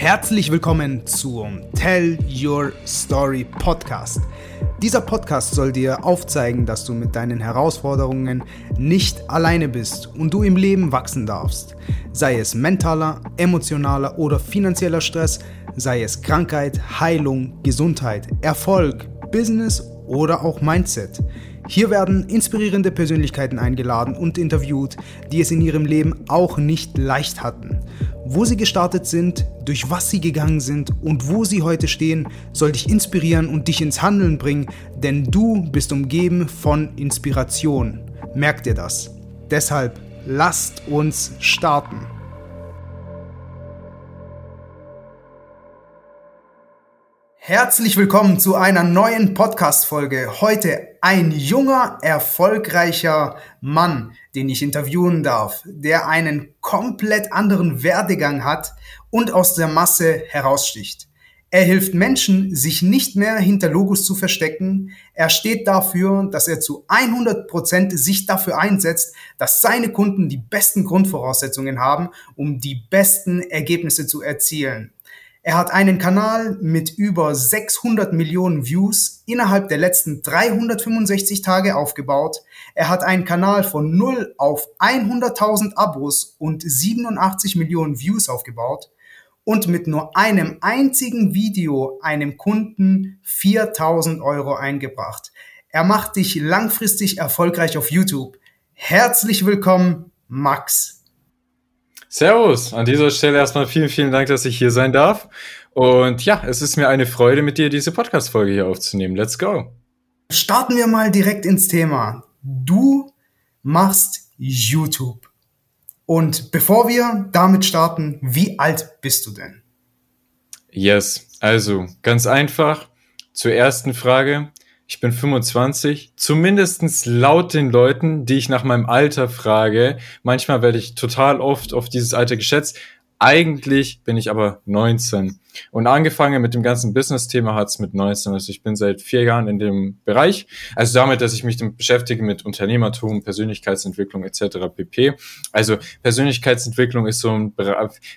Herzlich willkommen zum Tell Your Story Podcast. Dieser Podcast soll dir aufzeigen, dass du mit deinen Herausforderungen nicht alleine bist und du im Leben wachsen darfst. Sei es mentaler, emotionaler oder finanzieller Stress, sei es Krankheit, Heilung, Gesundheit, Erfolg, Business oder auch Mindset. Hier werden inspirierende Persönlichkeiten eingeladen und interviewt, die es in ihrem Leben auch nicht leicht hatten. Wo sie gestartet sind, durch was sie gegangen sind und wo sie heute stehen, soll dich inspirieren und dich ins Handeln bringen, denn du bist umgeben von Inspiration. Merk dir das. Deshalb lasst uns starten. Herzlich willkommen zu einer neuen Podcast-Folge. Heute ein junger, erfolgreicher Mann, den ich interviewen darf, der einen komplett anderen Werdegang hat und aus der Masse heraussticht. Er hilft Menschen, sich nicht mehr hinter Logos zu verstecken. Er steht dafür, dass er zu 100 Prozent sich dafür einsetzt, dass seine Kunden die besten Grundvoraussetzungen haben, um die besten Ergebnisse zu erzielen. Er hat einen Kanal mit über 600 Millionen Views innerhalb der letzten 365 Tage aufgebaut. Er hat einen Kanal von 0 auf 100.000 Abos und 87 Millionen Views aufgebaut und mit nur einem einzigen Video einem Kunden 4000 Euro eingebracht. Er macht dich langfristig erfolgreich auf YouTube. Herzlich willkommen, Max. Servus, an dieser Stelle erstmal vielen, vielen Dank, dass ich hier sein darf. Und ja, es ist mir eine Freude, mit dir diese Podcast-Folge hier aufzunehmen. Let's go. Starten wir mal direkt ins Thema. Du machst YouTube. Und bevor wir damit starten, wie alt bist du denn? Yes, also ganz einfach zur ersten Frage ich bin 25, zumindestens laut den Leuten, die ich nach meinem Alter frage. Manchmal werde ich total oft auf dieses Alter geschätzt. Eigentlich bin ich aber 19. Und angefangen mit dem ganzen Business-Thema hat es mit 19. Also ich bin seit vier Jahren in dem Bereich. Also damit, dass ich mich beschäftige mit Unternehmertum, Persönlichkeitsentwicklung etc. pp. Also Persönlichkeitsentwicklung ist so ein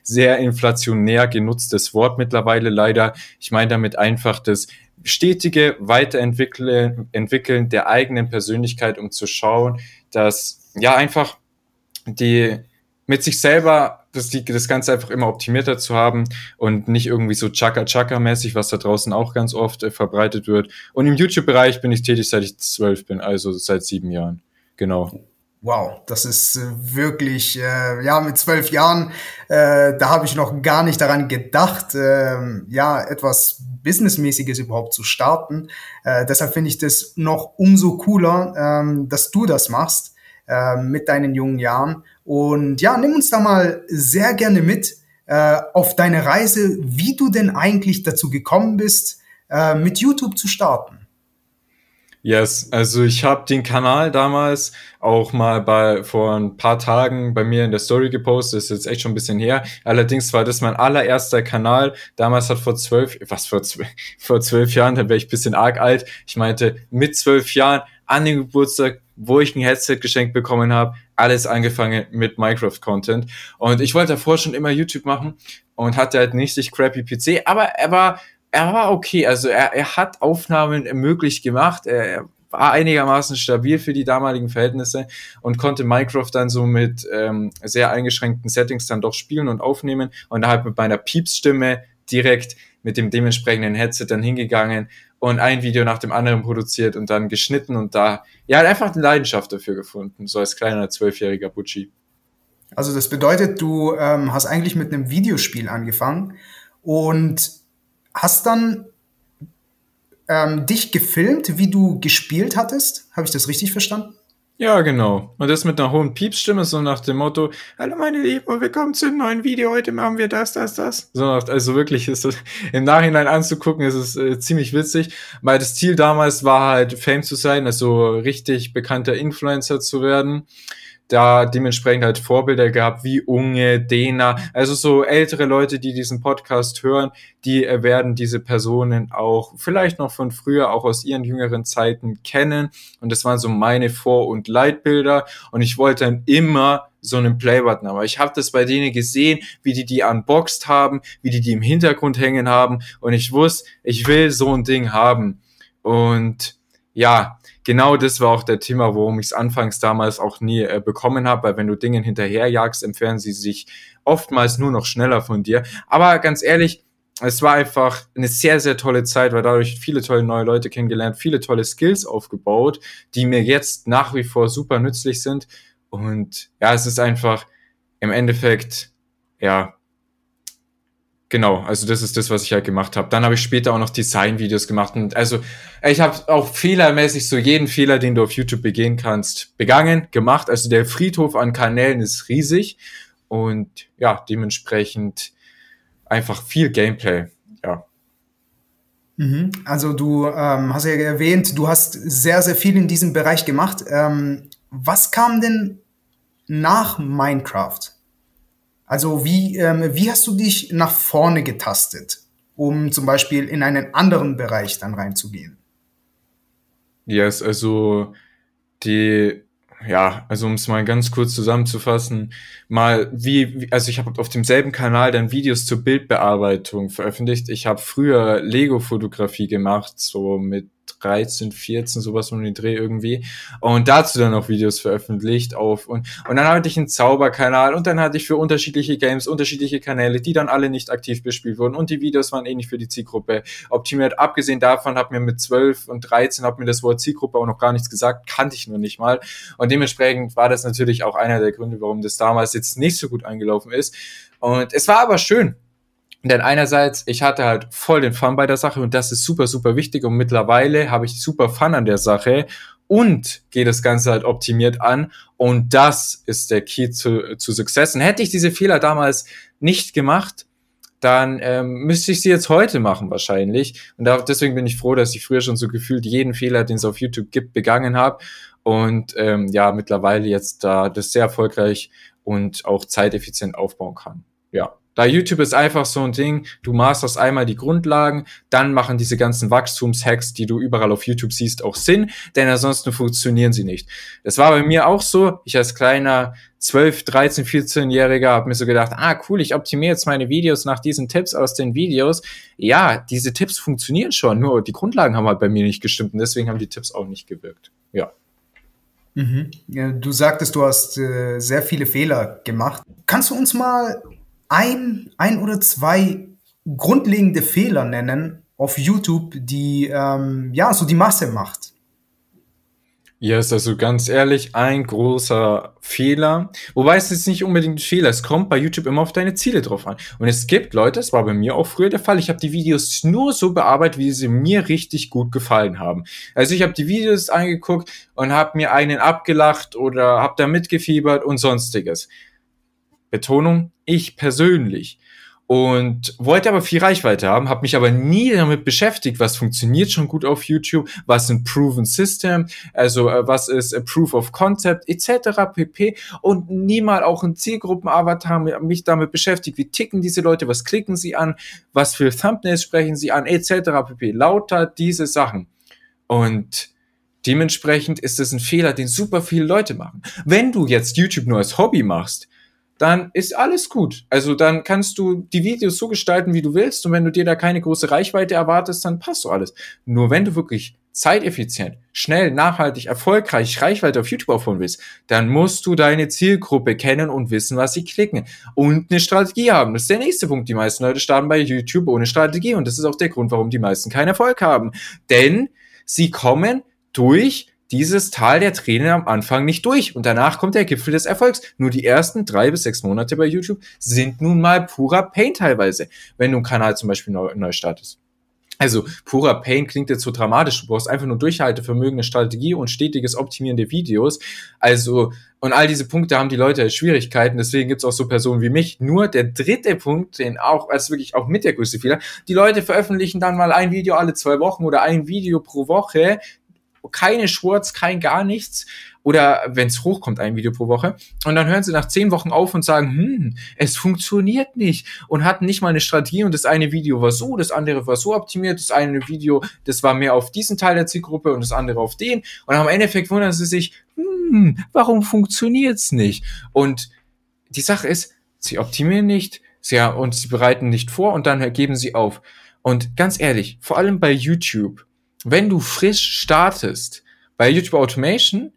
sehr inflationär genutztes Wort mittlerweile leider. Ich meine damit einfach das stetige Weiterentwickeln entwickeln der eigenen Persönlichkeit, um zu schauen, dass ja einfach die mit sich selber das, die, das Ganze einfach immer optimierter zu haben und nicht irgendwie so Chaka-Chaka-mäßig, was da draußen auch ganz oft äh, verbreitet wird. Und im YouTube-Bereich bin ich tätig, seit ich zwölf bin, also seit sieben Jahren. Genau. Wow, das ist äh, wirklich, äh, ja, mit zwölf Jahren, äh, da habe ich noch gar nicht daran gedacht, äh, ja, etwas Businessmäßiges überhaupt zu starten. Äh, deshalb finde ich das noch umso cooler, äh, dass du das machst äh, mit deinen jungen Jahren. Und ja, nimm uns da mal sehr gerne mit äh, auf deine Reise, wie du denn eigentlich dazu gekommen bist, äh, mit YouTube zu starten. Yes, also ich habe den Kanal damals auch mal bei vor ein paar Tagen bei mir in der Story gepostet, das ist jetzt echt schon ein bisschen her. Allerdings war das mein allererster Kanal. Damals hat vor zwölf, was vor zwölf, vor zwölf Jahren, da wäre ich bisschen arg alt. Ich meinte, mit zwölf Jahren an den Geburtstag, wo ich ein Headset geschenkt bekommen habe, alles angefangen mit Minecraft-Content. Und ich wollte davor schon immer YouTube machen und hatte halt nicht sich crappy PC, aber er war er war okay. Also er, er hat Aufnahmen möglich gemacht. Er, er war einigermaßen stabil für die damaligen Verhältnisse und konnte Minecraft dann so mit ähm, sehr eingeschränkten Settings dann doch spielen und aufnehmen und da halt mit meiner Piepsstimme direkt mit dem dementsprechenden Headset dann hingegangen und ein Video nach dem anderen produziert und dann geschnitten und da, ja, einfach eine Leidenschaft dafür gefunden, so als kleiner zwölfjähriger Butchi. Also das bedeutet, du ähm, hast eigentlich mit einem Videospiel angefangen und hast dann ähm, dich gefilmt, wie du gespielt hattest. Habe ich das richtig verstanden? Ja, genau. Und das mit einer hohen Piepsstimme, so nach dem Motto, Hallo meine Lieben, willkommen zu einem neuen Video, heute machen wir das, das, das. So, also wirklich ist das im Nachhinein anzugucken, ist es äh, ziemlich witzig, weil das Ziel damals war halt Fame zu sein, also richtig bekannter Influencer zu werden. Da dementsprechend halt Vorbilder gehabt wie Unge, Dena, also so ältere Leute, die diesen Podcast hören, die werden diese Personen auch vielleicht noch von früher, auch aus ihren jüngeren Zeiten kennen. Und das waren so meine Vor- und Leitbilder. Und ich wollte dann immer so einen Playbutton. Aber ich habe das bei denen gesehen, wie die die unboxed haben, wie die die im Hintergrund hängen haben. Und ich wusste, ich will so ein Ding haben. Und ja, genau das war auch der Thema, worum ich es anfangs damals auch nie äh, bekommen habe, weil wenn du Dingen hinterherjagst, entfernen sie sich oftmals nur noch schneller von dir. Aber ganz ehrlich, es war einfach eine sehr, sehr tolle Zeit, weil dadurch viele tolle neue Leute kennengelernt, viele tolle Skills aufgebaut, die mir jetzt nach wie vor super nützlich sind. Und ja, es ist einfach im Endeffekt, ja, genau, also das ist das, was ich halt gemacht habe. Dann habe ich später auch noch Designvideos gemacht und also ich habe auch fehlermäßig so jeden Fehler, den du auf YouTube begehen kannst, begangen, gemacht. Also der Friedhof an Kanälen ist riesig und ja, dementsprechend einfach viel Gameplay, ja. Mhm. Also du ähm, hast ja erwähnt, du hast sehr, sehr viel in diesem Bereich gemacht. Ähm, was kam denn nach Minecraft? Also wie, ähm, wie hast du dich nach vorne getastet, um zum Beispiel in einen anderen Bereich dann reinzugehen? Yes, also die, ja, also um es mal ganz kurz zusammenzufassen, mal wie, also ich habe auf demselben Kanal dann Videos zur Bildbearbeitung veröffentlicht. Ich habe früher Lego-Fotografie gemacht, so mit 13, 14, sowas um den Dreh irgendwie. Und dazu dann auch Videos veröffentlicht auf und, und dann hatte ich einen Zauberkanal und dann hatte ich für unterschiedliche Games unterschiedliche Kanäle, die dann alle nicht aktiv bespielt wurden und die Videos waren eh nicht für die Zielgruppe optimiert. Abgesehen davon hat mir mit 12 und 13 hat mir das Wort Zielgruppe auch noch gar nichts gesagt, kannte ich nur nicht mal. Und dementsprechend war das natürlich auch einer der Gründe, warum das damals jetzt nicht so gut angelaufen ist. Und es war aber schön. Denn einerseits, ich hatte halt voll den Fun bei der Sache und das ist super, super wichtig und mittlerweile habe ich super Fun an der Sache und gehe das Ganze halt optimiert an und das ist der Key zu, zu Success. Und hätte ich diese Fehler damals nicht gemacht, dann ähm, müsste ich sie jetzt heute machen wahrscheinlich. Und da, deswegen bin ich froh, dass ich früher schon so gefühlt jeden Fehler, den es auf YouTube gibt, begangen habe. Und ähm, ja, mittlerweile jetzt da das sehr erfolgreich und auch zeiteffizient aufbauen kann. Ja. Da YouTube ist einfach so ein Ding, du masterst einmal die Grundlagen, dann machen diese ganzen Wachstumshacks, die du überall auf YouTube siehst, auch Sinn, denn ansonsten funktionieren sie nicht. Das war bei mir auch so. Ich als kleiner 12, 13, 14-Jähriger habe mir so gedacht, ah cool, ich optimiere jetzt meine Videos nach diesen Tipps aus den Videos. Ja, diese Tipps funktionieren schon, nur die Grundlagen haben halt bei mir nicht gestimmt und deswegen haben die Tipps auch nicht gewirkt. Ja. Mhm. Du sagtest, du hast äh, sehr viele Fehler gemacht. Kannst du uns mal ein, ein oder zwei grundlegende Fehler nennen auf YouTube, die ähm, ja so die Masse macht. Ja, ist also ganz ehrlich ein großer Fehler. Wobei es ist nicht unbedingt ein Fehler. Es kommt bei YouTube immer auf deine Ziele drauf an. Und es gibt Leute, das war bei mir auch früher der Fall. Ich habe die Videos nur so bearbeitet, wie sie mir richtig gut gefallen haben. Also ich habe die Videos angeguckt und habe mir einen abgelacht oder habe da mitgefiebert und sonstiges. Betonung, ich persönlich. Und wollte aber viel Reichweite haben, habe mich aber nie damit beschäftigt, was funktioniert schon gut auf YouTube, was ein Proven System, also äh, was ist a Proof of Concept etc. pp. Und nie mal auch ein Zielgruppenavatar mich damit beschäftigt, wie ticken diese Leute, was klicken sie an, was für Thumbnails sprechen sie an etc. pp. Lauter diese Sachen. Und dementsprechend ist es ein Fehler, den super viele Leute machen. Wenn du jetzt YouTube nur als Hobby machst, dann ist alles gut. Also dann kannst du die Videos so gestalten, wie du willst. Und wenn du dir da keine große Reichweite erwartest, dann passt so alles. Nur wenn du wirklich zeiteffizient, schnell, nachhaltig, erfolgreich Reichweite auf YouTube aufbauen willst, dann musst du deine Zielgruppe kennen und wissen, was sie klicken. Und eine Strategie haben. Das ist der nächste Punkt. Die meisten Leute starten bei YouTube ohne Strategie. Und das ist auch der Grund, warum die meisten keinen Erfolg haben. Denn sie kommen durch dieses Tal der Tränen am Anfang nicht durch und danach kommt der Gipfel des Erfolgs. Nur die ersten drei bis sechs Monate bei YouTube sind nun mal purer Pain teilweise, wenn du einen Kanal zum Beispiel neu, neu startest. Also purer Pain klingt jetzt so dramatisch. Du brauchst einfach nur Durchhaltevermögen, eine Strategie und stetiges Optimieren der Videos. Also und all diese Punkte haben die Leute Schwierigkeiten. Deswegen gibt's auch so Personen wie mich. Nur der dritte Punkt, den auch als wirklich auch mit der größte Fehler. Die Leute veröffentlichen dann mal ein Video alle zwei Wochen oder ein Video pro Woche keine Shorts, kein gar nichts oder wenn es hochkommt, ein Video pro Woche. Und dann hören sie nach zehn Wochen auf und sagen, hm, es funktioniert nicht und hatten nicht mal eine Strategie und das eine Video war so, das andere war so optimiert, das eine Video, das war mehr auf diesen Teil der Zielgruppe und das andere auf den. Und am Endeffekt wundern sie sich, hm, warum funktioniert's nicht? Und die Sache ist, sie optimieren nicht, sie, und sie bereiten nicht vor und dann geben sie auf. Und ganz ehrlich, vor allem bei YouTube, wenn du frisch startest, bei YouTube Automation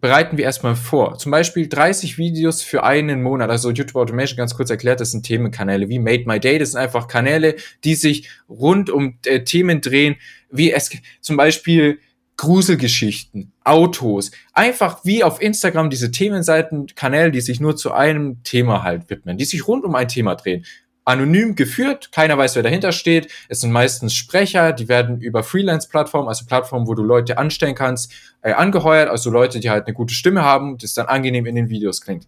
bereiten wir erstmal vor. Zum Beispiel 30 Videos für einen Monat. Also YouTube Automation ganz kurz erklärt, das sind Themenkanäle wie Made My Day. Das sind einfach Kanäle, die sich rund um äh, Themen drehen, wie es zum Beispiel Gruselgeschichten, Autos, einfach wie auf Instagram diese Themenseiten, Kanäle, die sich nur zu einem Thema halt widmen, die sich rund um ein Thema drehen anonym geführt, keiner weiß, wer dahinter steht. Es sind meistens Sprecher, die werden über Freelance-Plattformen, also Plattformen, wo du Leute anstellen kannst, äh, angeheuert, also Leute, die halt eine gute Stimme haben, das dann angenehm in den Videos klingt.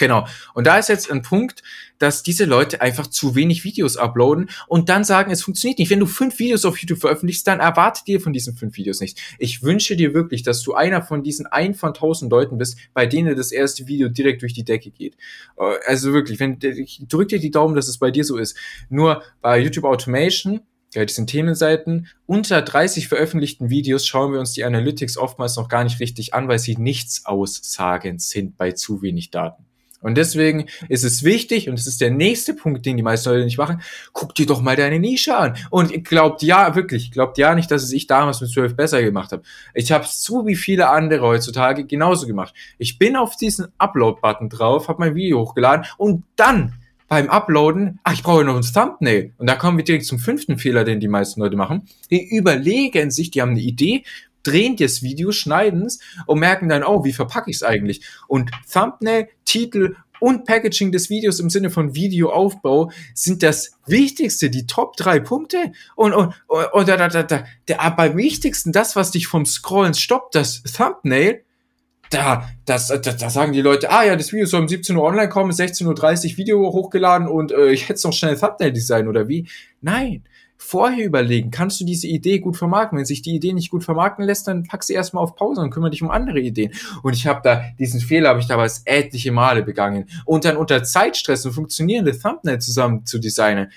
Genau. Und da ist jetzt ein Punkt, dass diese Leute einfach zu wenig Videos uploaden und dann sagen, es funktioniert nicht. Wenn du fünf Videos auf YouTube veröffentlichst, dann erwarte dir von diesen fünf Videos nicht. Ich wünsche dir wirklich, dass du einer von diesen ein von tausend Leuten bist, bei denen das erste Video direkt durch die Decke geht. Äh, also wirklich, wenn, ich drück dir die Daumen, dass es bei dir so ist. Nur bei YouTube Automation, ja, diesen Themenseiten, unter 30 veröffentlichten Videos schauen wir uns die Analytics oftmals noch gar nicht richtig an, weil sie nichts aussagend sind bei zu wenig Daten. Und deswegen ist es wichtig, und das ist der nächste Punkt, den die meisten Leute nicht machen, guck dir doch mal deine Nische an. Und glaubt ja, wirklich, glaubt ja nicht, dass es ich damals mit 12 besser gemacht habe. Ich habe es so wie viele andere heutzutage genauso gemacht. Ich bin auf diesen Upload-Button drauf, habe mein Video hochgeladen und dann beim Uploaden, ach, ich brauche noch ein Thumbnail. Und da kommen wir direkt zum fünften Fehler, den die meisten Leute machen. Die überlegen sich, die haben eine Idee, drehen das Video, schneiden es und merken dann, oh, wie verpacke ich es eigentlich? Und Thumbnail, Titel und Packaging des Videos im Sinne von Videoaufbau sind das Wichtigste, die Top drei Punkte. Und, und, und da, da, da, da, der, aber am wichtigsten, das, was dich vom Scrollen stoppt, das Thumbnail, da, das, da, da sagen die Leute, ah ja, das Video soll um 17 Uhr online kommen, 16.30 Uhr Video hochgeladen und äh, ich hätte noch schnell Thumbnail-Design oder wie? Nein, vorher überlegen, kannst du diese Idee gut vermarkten? Wenn sich die Idee nicht gut vermarkten lässt, dann pack sie erstmal auf Pause und kümmere dich um andere Ideen. Und ich habe da, diesen Fehler habe ich damals etliche Male begangen. Und dann unter Zeitstress ein funktionierende Thumbnail zusammen zu designen.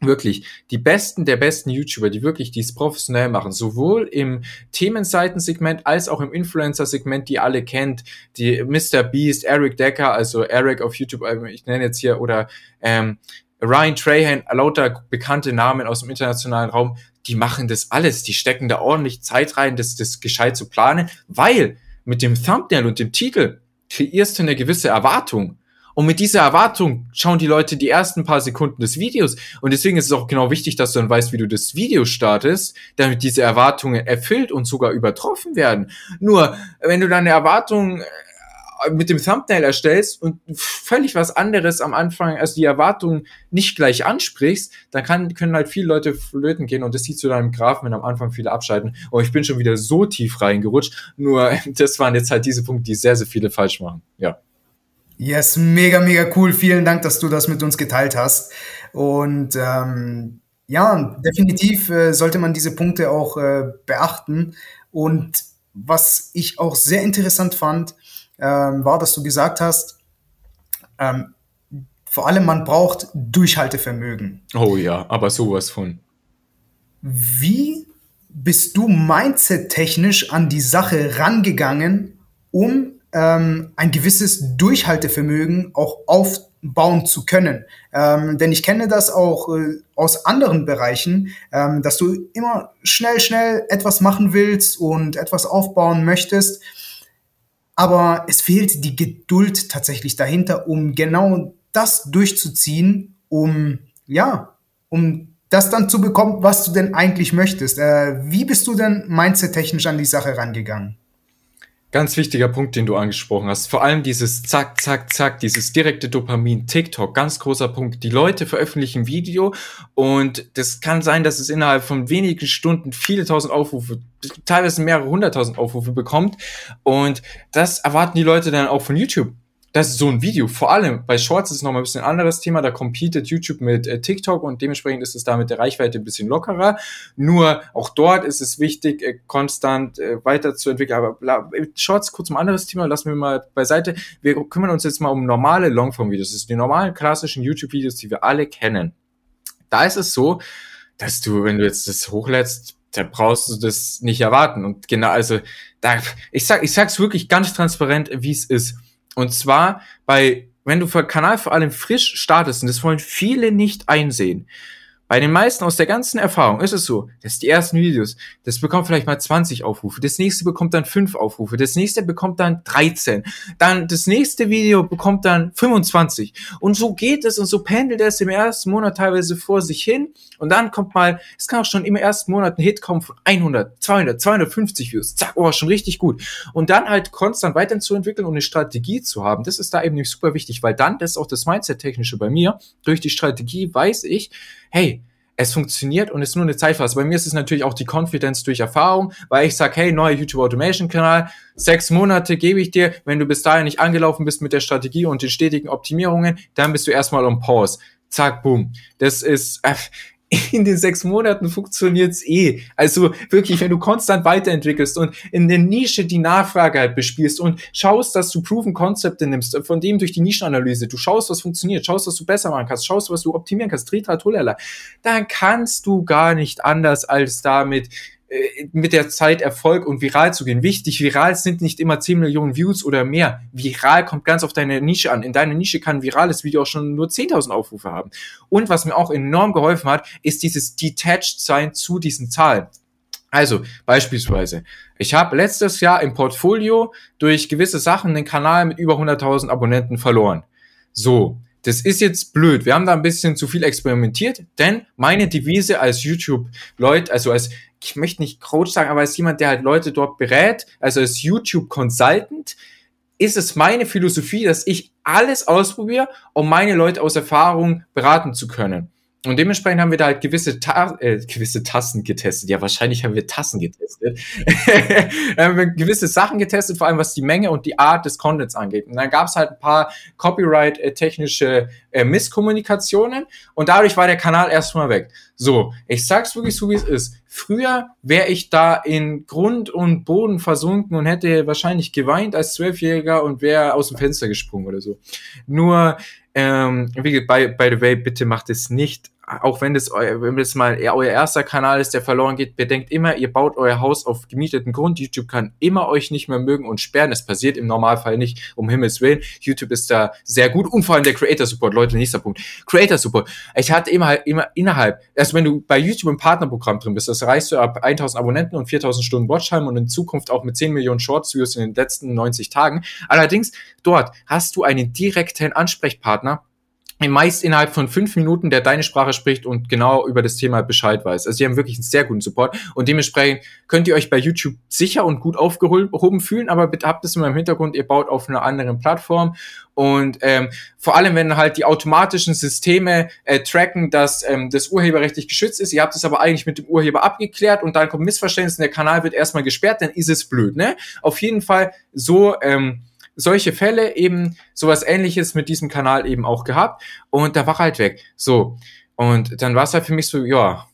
Wirklich, die besten der besten YouTuber, die wirklich dies professionell machen, sowohl im Themenseitensegment als auch im Influencer-Segment, die alle kennt, die Mr. Beast, Eric Decker, also Eric auf YouTube, äh, ich nenne jetzt hier, oder ähm, Ryan Trahan, lauter bekannte Namen aus dem internationalen Raum, die machen das alles. Die stecken da ordentlich Zeit rein, das, das gescheit zu planen, weil mit dem Thumbnail und dem Titel kreierst du eine gewisse Erwartung. Und mit dieser Erwartung schauen die Leute die ersten paar Sekunden des Videos. Und deswegen ist es auch genau wichtig, dass du dann weißt, wie du das Video startest, damit diese Erwartungen erfüllt und sogar übertroffen werden. Nur, wenn du deine Erwartungen mit dem Thumbnail erstellst und völlig was anderes am Anfang, also die Erwartungen nicht gleich ansprichst, dann kann, können halt viele Leute flöten gehen und das siehst du dann im Graphen, wenn am Anfang viele abschalten. Oh, ich bin schon wieder so tief reingerutscht. Nur das waren jetzt halt diese Punkte, die sehr, sehr viele falsch machen. Ja. Yes, mega, mega cool. Vielen Dank, dass du das mit uns geteilt hast. Und ähm, ja, definitiv äh, sollte man diese Punkte auch äh, beachten. Und was ich auch sehr interessant fand, ähm, war, dass du gesagt hast, ähm, vor allem man braucht Durchhaltevermögen. Oh ja, aber sowas von. Wie bist du mindset-technisch an die Sache rangegangen, um ähm, ein gewisses Durchhaltevermögen auch aufbauen zu können? Ähm, denn ich kenne das auch äh, aus anderen Bereichen, ähm, dass du immer schnell, schnell etwas machen willst und etwas aufbauen möchtest aber es fehlt die Geduld tatsächlich dahinter, um genau das durchzuziehen, um, ja, um das dann zu bekommen, was du denn eigentlich möchtest. Äh, wie bist du denn mindset-technisch an die Sache rangegangen? Ganz wichtiger Punkt, den du angesprochen hast. Vor allem dieses Zack, Zack, Zack, dieses direkte Dopamin, TikTok, ganz großer Punkt. Die Leute veröffentlichen Video und das kann sein, dass es innerhalb von wenigen Stunden viele tausend Aufrufe, teilweise mehrere hunderttausend Aufrufe bekommt. Und das erwarten die Leute dann auch von YouTube. Das ist so ein Video. Vor allem bei Shorts ist es nochmal ein bisschen ein anderes Thema. Da competet YouTube mit äh, TikTok und dementsprechend ist es da mit der Reichweite ein bisschen lockerer. Nur auch dort ist es wichtig, äh, konstant äh, weiterzuentwickeln. Aber bla, Shorts, kurz ein anderes Thema, lassen wir mal beiseite. Wir kümmern uns jetzt mal um normale Longform-Videos. Das sind die normalen klassischen YouTube-Videos, die wir alle kennen. Da ist es so, dass du, wenn du jetzt das hochlädst, da brauchst du das nicht erwarten. Und genau, also da, ich sag, ich sag's wirklich ganz transparent, wie es ist und zwar bei, wenn du für Kanal vor allem frisch startest, und das wollen viele nicht einsehen, bei den meisten aus der ganzen Erfahrung ist es so, dass die ersten Videos, das bekommt vielleicht mal 20 Aufrufe, das nächste bekommt dann 5 Aufrufe, das nächste bekommt dann 13, dann das nächste Video bekommt dann 25 und so geht es und so pendelt es im ersten Monat teilweise vor sich hin. Und dann kommt mal, es kann auch schon im ersten Monat ein Hit kommen von 100, 200, 250 Views, zack, oh, schon richtig gut. Und dann halt konstant weiterzuentwickeln und eine Strategie zu haben, das ist da eben nicht super wichtig, weil dann, das ist auch das Mindset-Technische bei mir, durch die Strategie weiß ich, hey, es funktioniert und es ist nur eine Zeitphase. Bei mir ist es natürlich auch die Confidence durch Erfahrung, weil ich sage, hey, neuer YouTube Automation Kanal, sechs Monate gebe ich dir, wenn du bis dahin nicht angelaufen bist mit der Strategie und den stetigen Optimierungen, dann bist du erstmal on Pause. Zack, boom. Das ist, äh, in den sechs Monaten funktioniert's eh. Also wirklich, wenn du konstant weiterentwickelst und in der Nische die Nachfrage halt bespielst und schaust, dass du Proven Konzepte nimmst, von dem durch die Nischenanalyse, du schaust, was funktioniert, schaust, was du besser machen kannst, schaust, was du optimieren kannst, Tritra, dann kannst du gar nicht anders als damit mit der Zeit Erfolg und viral zu gehen. Wichtig, viral sind nicht immer 10 Millionen Views oder mehr. Viral kommt ganz auf deine Nische an. In deiner Nische kann ein virales Video auch schon nur 10.000 Aufrufe haben. Und was mir auch enorm geholfen hat, ist dieses Detached sein zu diesen Zahlen. Also beispielsweise, ich habe letztes Jahr im Portfolio durch gewisse Sachen den Kanal mit über 100.000 Abonnenten verloren. So, das ist jetzt blöd. Wir haben da ein bisschen zu viel experimentiert, denn meine Devise als YouTube-Leute, also als ich möchte nicht Coach sagen, aber als jemand, der halt Leute dort berät, also als YouTube-Consultant, ist es meine Philosophie, dass ich alles ausprobiere, um meine Leute aus Erfahrung beraten zu können. Und dementsprechend haben wir da halt gewisse, Ta äh, gewisse Tassen getestet. Ja, wahrscheinlich haben wir Tassen getestet. haben wir gewisse Sachen getestet, vor allem was die Menge und die Art des Contents angeht. Und dann gab es halt ein paar Copyright-technische äh, Misskommunikationen und dadurch war der Kanal erstmal weg. So, ich sag's wirklich so, wie es ist. Früher wäre ich da in Grund und Boden versunken und hätte wahrscheinlich geweint als Zwölfjähriger und wäre aus dem Fenster gesprungen oder so. Nur ähm, wie, by, by the way, bitte macht es nicht auch wenn das, wenn das mal euer erster Kanal ist, der verloren geht, bedenkt immer, ihr baut euer Haus auf gemieteten Grund. YouTube kann immer euch nicht mehr mögen und sperren. Es passiert im Normalfall nicht, um Himmels Willen. YouTube ist da sehr gut und vor allem der Creator Support. Leute, nächster Punkt. Creator Support. Ich hatte immer, immer innerhalb, also wenn du bei YouTube im Partnerprogramm drin bist, das reichst du ab 1000 Abonnenten und 4000 Stunden Watchtime und in Zukunft auch mit 10 Millionen Shorts Views in den letzten 90 Tagen. Allerdings, dort hast du einen direkten Ansprechpartner, meist innerhalb von fünf Minuten, der deine Sprache spricht und genau über das Thema Bescheid weiß. Also sie haben wirklich einen sehr guten Support und dementsprechend könnt ihr euch bei YouTube sicher und gut aufgehoben fühlen, aber habt es immer im Hintergrund, ihr baut auf einer anderen Plattform und ähm, vor allem, wenn halt die automatischen Systeme äh, tracken, dass ähm, das urheberrechtlich geschützt ist, ihr habt es aber eigentlich mit dem Urheber abgeklärt und dann kommt Missverständnis und der Kanal wird erstmal gesperrt, dann ist es blöd, ne? Auf jeden Fall so ähm, solche Fälle eben sowas ähnliches mit diesem Kanal eben auch gehabt und da war halt weg. So. Und dann war es halt für mich so, ja,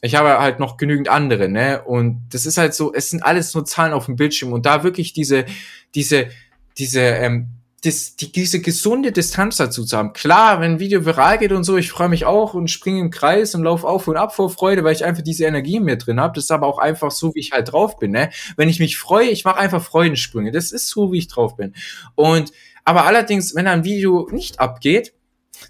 ich habe halt noch genügend andere, ne? Und das ist halt so, es sind alles nur Zahlen auf dem Bildschirm und da wirklich diese, diese, diese ähm, das, die, diese gesunde Distanz dazu zu haben. Klar, wenn ein Video viral geht und so, ich freue mich auch und springe im Kreis und laufe auf und ab vor Freude, weil ich einfach diese Energie in mir drin habe. Das ist aber auch einfach so, wie ich halt drauf bin. Ne? Wenn ich mich freue, ich mache einfach Freudensprünge. Das ist so, wie ich drauf bin. Und aber allerdings, wenn ein Video nicht abgeht,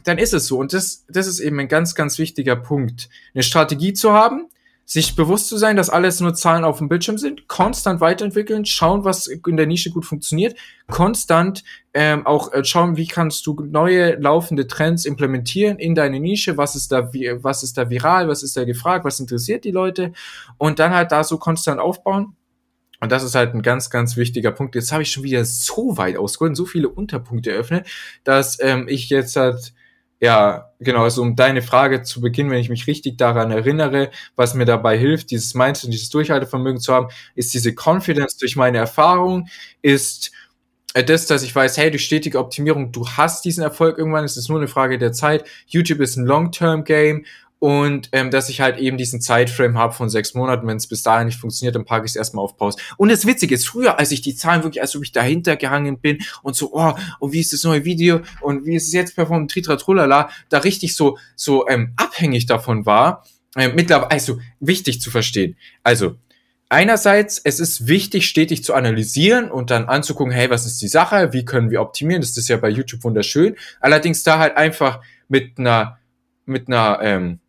dann ist es so. Und das, das ist eben ein ganz, ganz wichtiger Punkt. Eine Strategie zu haben, sich bewusst zu sein, dass alles nur Zahlen auf dem Bildschirm sind, konstant weiterentwickeln, schauen, was in der Nische gut funktioniert, konstant ähm, auch äh, schauen, wie kannst du neue laufende Trends implementieren in deine Nische, was ist da was ist da viral, was ist da gefragt, was interessiert die Leute und dann halt da so konstant aufbauen. Und das ist halt ein ganz, ganz wichtiger Punkt. Jetzt habe ich schon wieder so weit ausgeholt so viele Unterpunkte eröffnet, dass ähm, ich jetzt halt ja, genau, also um deine Frage zu beginnen, wenn ich mich richtig daran erinnere, was mir dabei hilft, dieses Mindset und dieses Durchhaltevermögen zu haben, ist diese Confidence durch meine Erfahrung, ist äh, das, dass ich weiß, hey, durch stetige Optimierung, du hast diesen Erfolg irgendwann, es ist nur eine Frage der Zeit. YouTube ist ein Long-Term-Game und ähm, dass ich halt eben diesen Zeitframe habe von sechs Monaten. Wenn es bis dahin nicht funktioniert, dann packe ich es erstmal auf Pause. Und das Witzige ist, früher, als ich die Zahlen wirklich, als ob ich dahinter gehangen bin und so, oh, und wie ist das neue Video und wie ist es jetzt performt, tritra, trullala, da richtig so, so ähm, abhängig davon war, äh, mittlerweile, also wichtig zu verstehen. Also, einerseits, es ist wichtig, stetig zu analysieren und dann anzugucken, hey, was ist die Sache, wie können wir optimieren, das ist ja bei YouTube wunderschön. Allerdings da halt einfach mit einer, mit einer, ähm,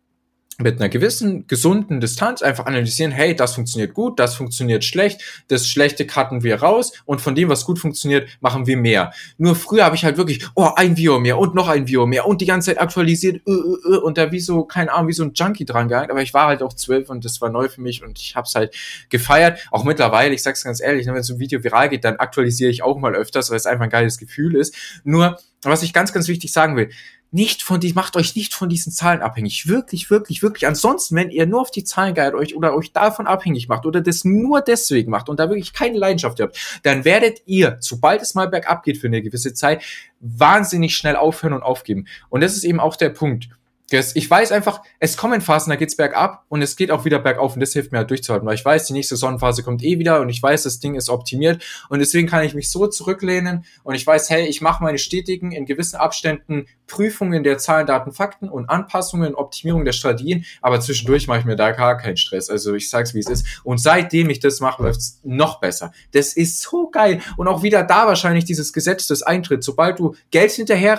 mit einer gewissen gesunden Distanz einfach analysieren, hey, das funktioniert gut, das funktioniert schlecht, das Schlechte cutten wir raus und von dem, was gut funktioniert, machen wir mehr. Nur früher habe ich halt wirklich, oh, ein Video mehr und noch ein Video mehr und die ganze Zeit aktualisiert uh, uh, uh, und da wie so, keine Ahnung, wie so ein Junkie dran gehangen, aber ich war halt auch zwölf und das war neu für mich und ich habe es halt gefeiert. Auch mittlerweile, ich sag's ganz ehrlich, ne, wenn so ein Video viral geht, dann aktualisiere ich auch mal öfters, weil es einfach ein geiles Gefühl ist. Nur, was ich ganz, ganz wichtig sagen will, nicht von die, macht euch nicht von diesen Zahlen abhängig. Wirklich, wirklich, wirklich. Ansonsten, wenn ihr nur auf die Zahlen geilt euch oder euch davon abhängig macht oder das nur deswegen macht und da wirklich keine Leidenschaft habt, dann werdet ihr, sobald es mal bergab geht für eine gewisse Zeit, wahnsinnig schnell aufhören und aufgeben. Und das ist eben auch der Punkt. Ich weiß einfach, es kommen Phasen, da geht's bergab und es geht auch wieder bergauf und das hilft mir halt durchzuhalten, weil ich weiß, die nächste Sonnenphase kommt eh wieder und ich weiß, das Ding ist optimiert und deswegen kann ich mich so zurücklehnen und ich weiß, hey, ich mache meine stetigen, in gewissen Abständen Prüfungen der Zahlen, Daten, Fakten und Anpassungen, Optimierung der Strategien, aber zwischendurch mache ich mir da gar keinen Stress. Also ich sag's, wie es ist. Und seitdem ich das mache, läuft's noch besser. Das ist so geil und auch wieder da wahrscheinlich dieses Gesetz des Eintritts. Sobald du Geld hinterher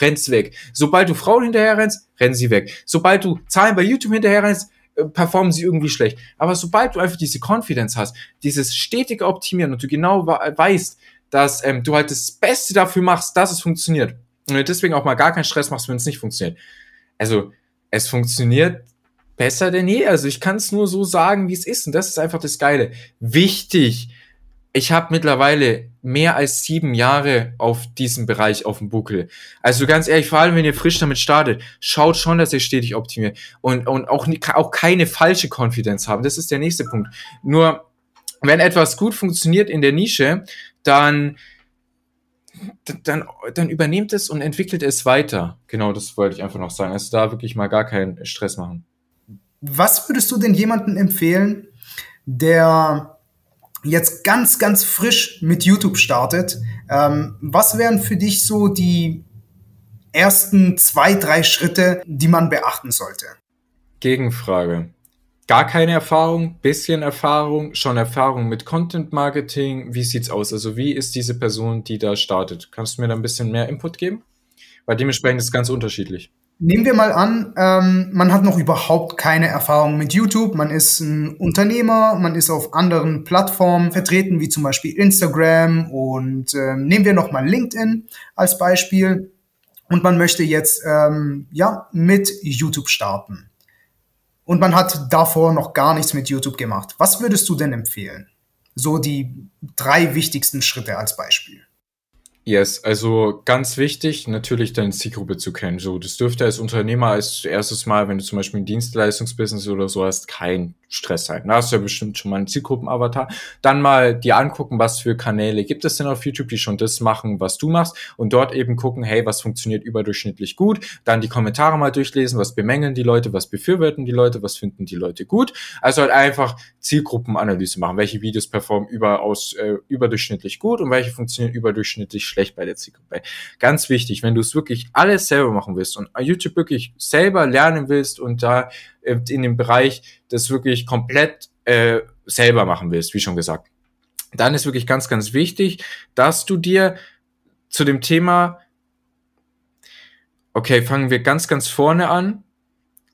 rennst, weg. Sobald du Frauen hinterher rennst, rennen sie weg. Sobald du Zahlen bei YouTube hinterher rennst, äh, performen sie irgendwie schlecht. Aber sobald du einfach diese Confidence hast, dieses stetige Optimieren und du genau weißt, dass ähm, du halt das Beste dafür machst, dass es funktioniert und deswegen auch mal gar keinen Stress machst, wenn es nicht funktioniert. Also es funktioniert besser denn je. Also ich kann es nur so sagen, wie es ist und das ist einfach das Geile. Wichtig ich habe mittlerweile mehr als sieben Jahre auf diesem Bereich auf dem Buckel. Also ganz ehrlich, vor allem wenn ihr frisch damit startet, schaut schon, dass ihr stetig optimiert und, und auch, auch keine falsche Konfidenz haben. Das ist der nächste Punkt. Nur, wenn etwas gut funktioniert in der Nische, dann, dann, dann übernehmt es und entwickelt es weiter. Genau, das wollte ich einfach noch sagen. Also da wirklich mal gar keinen Stress machen. Was würdest du denn jemandem empfehlen, der jetzt ganz, ganz frisch mit YouTube startet, ähm, was wären für dich so die ersten zwei, drei Schritte, die man beachten sollte? Gegenfrage. Gar keine Erfahrung, bisschen Erfahrung, schon Erfahrung mit Content Marketing. Wie sieht's aus? Also wie ist diese Person, die da startet? Kannst du mir da ein bisschen mehr Input geben? Weil dementsprechend ist es ganz unterschiedlich. Nehmen wir mal an, ähm, man hat noch überhaupt keine Erfahrung mit YouTube, man ist ein Unternehmer, man ist auf anderen Plattformen vertreten, wie zum Beispiel Instagram und ähm, nehmen wir nochmal LinkedIn als Beispiel und man möchte jetzt ähm, ja mit YouTube starten. Und man hat davor noch gar nichts mit YouTube gemacht. Was würdest du denn empfehlen? So die drei wichtigsten Schritte als Beispiel. Yes, also ganz wichtig, natürlich deine Zielgruppe zu kennen. So, das dürfte als Unternehmer als erstes Mal, wenn du zum Beispiel ein Dienstleistungsbusiness oder so hast, kein Stress sein. Da hast du ja bestimmt schon mal einen Zielgruppenavatar. Dann mal dir angucken, was für Kanäle gibt es denn auf YouTube, die schon das machen, was du machst und dort eben gucken, hey, was funktioniert überdurchschnittlich gut. Dann die Kommentare mal durchlesen, was bemängeln die Leute, was befürworten die Leute, was finden die Leute gut. Also halt einfach Zielgruppenanalyse machen. Welche Videos performen überaus äh, überdurchschnittlich gut und welche funktionieren überdurchschnittlich schlecht bei der Zielgruppe. Ganz wichtig, wenn du es wirklich alles selber machen willst und YouTube wirklich selber lernen willst und da in dem Bereich das wirklich komplett äh, selber machen willst, wie schon gesagt. Dann ist wirklich ganz, ganz wichtig, dass du dir zu dem Thema, okay, fangen wir ganz, ganz vorne an,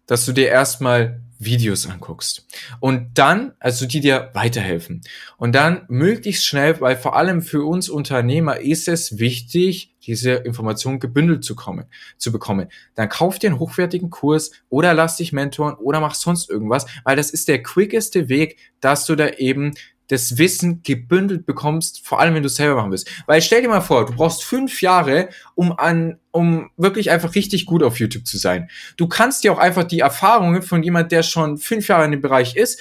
dass du dir erstmal Videos anguckst. Und dann, also die dir weiterhelfen. Und dann möglichst schnell, weil vor allem für uns Unternehmer ist es wichtig, diese Informationen gebündelt zu kommen, zu bekommen. Dann kauf dir einen hochwertigen Kurs oder lass dich mentoren oder mach sonst irgendwas, weil das ist der quickeste Weg, dass du da eben das Wissen gebündelt bekommst, vor allem wenn du es selber machen willst. Weil stell dir mal vor, du brauchst fünf Jahre, um an, um wirklich einfach richtig gut auf YouTube zu sein. Du kannst dir auch einfach die Erfahrungen von jemand, der schon fünf Jahre in dem Bereich ist,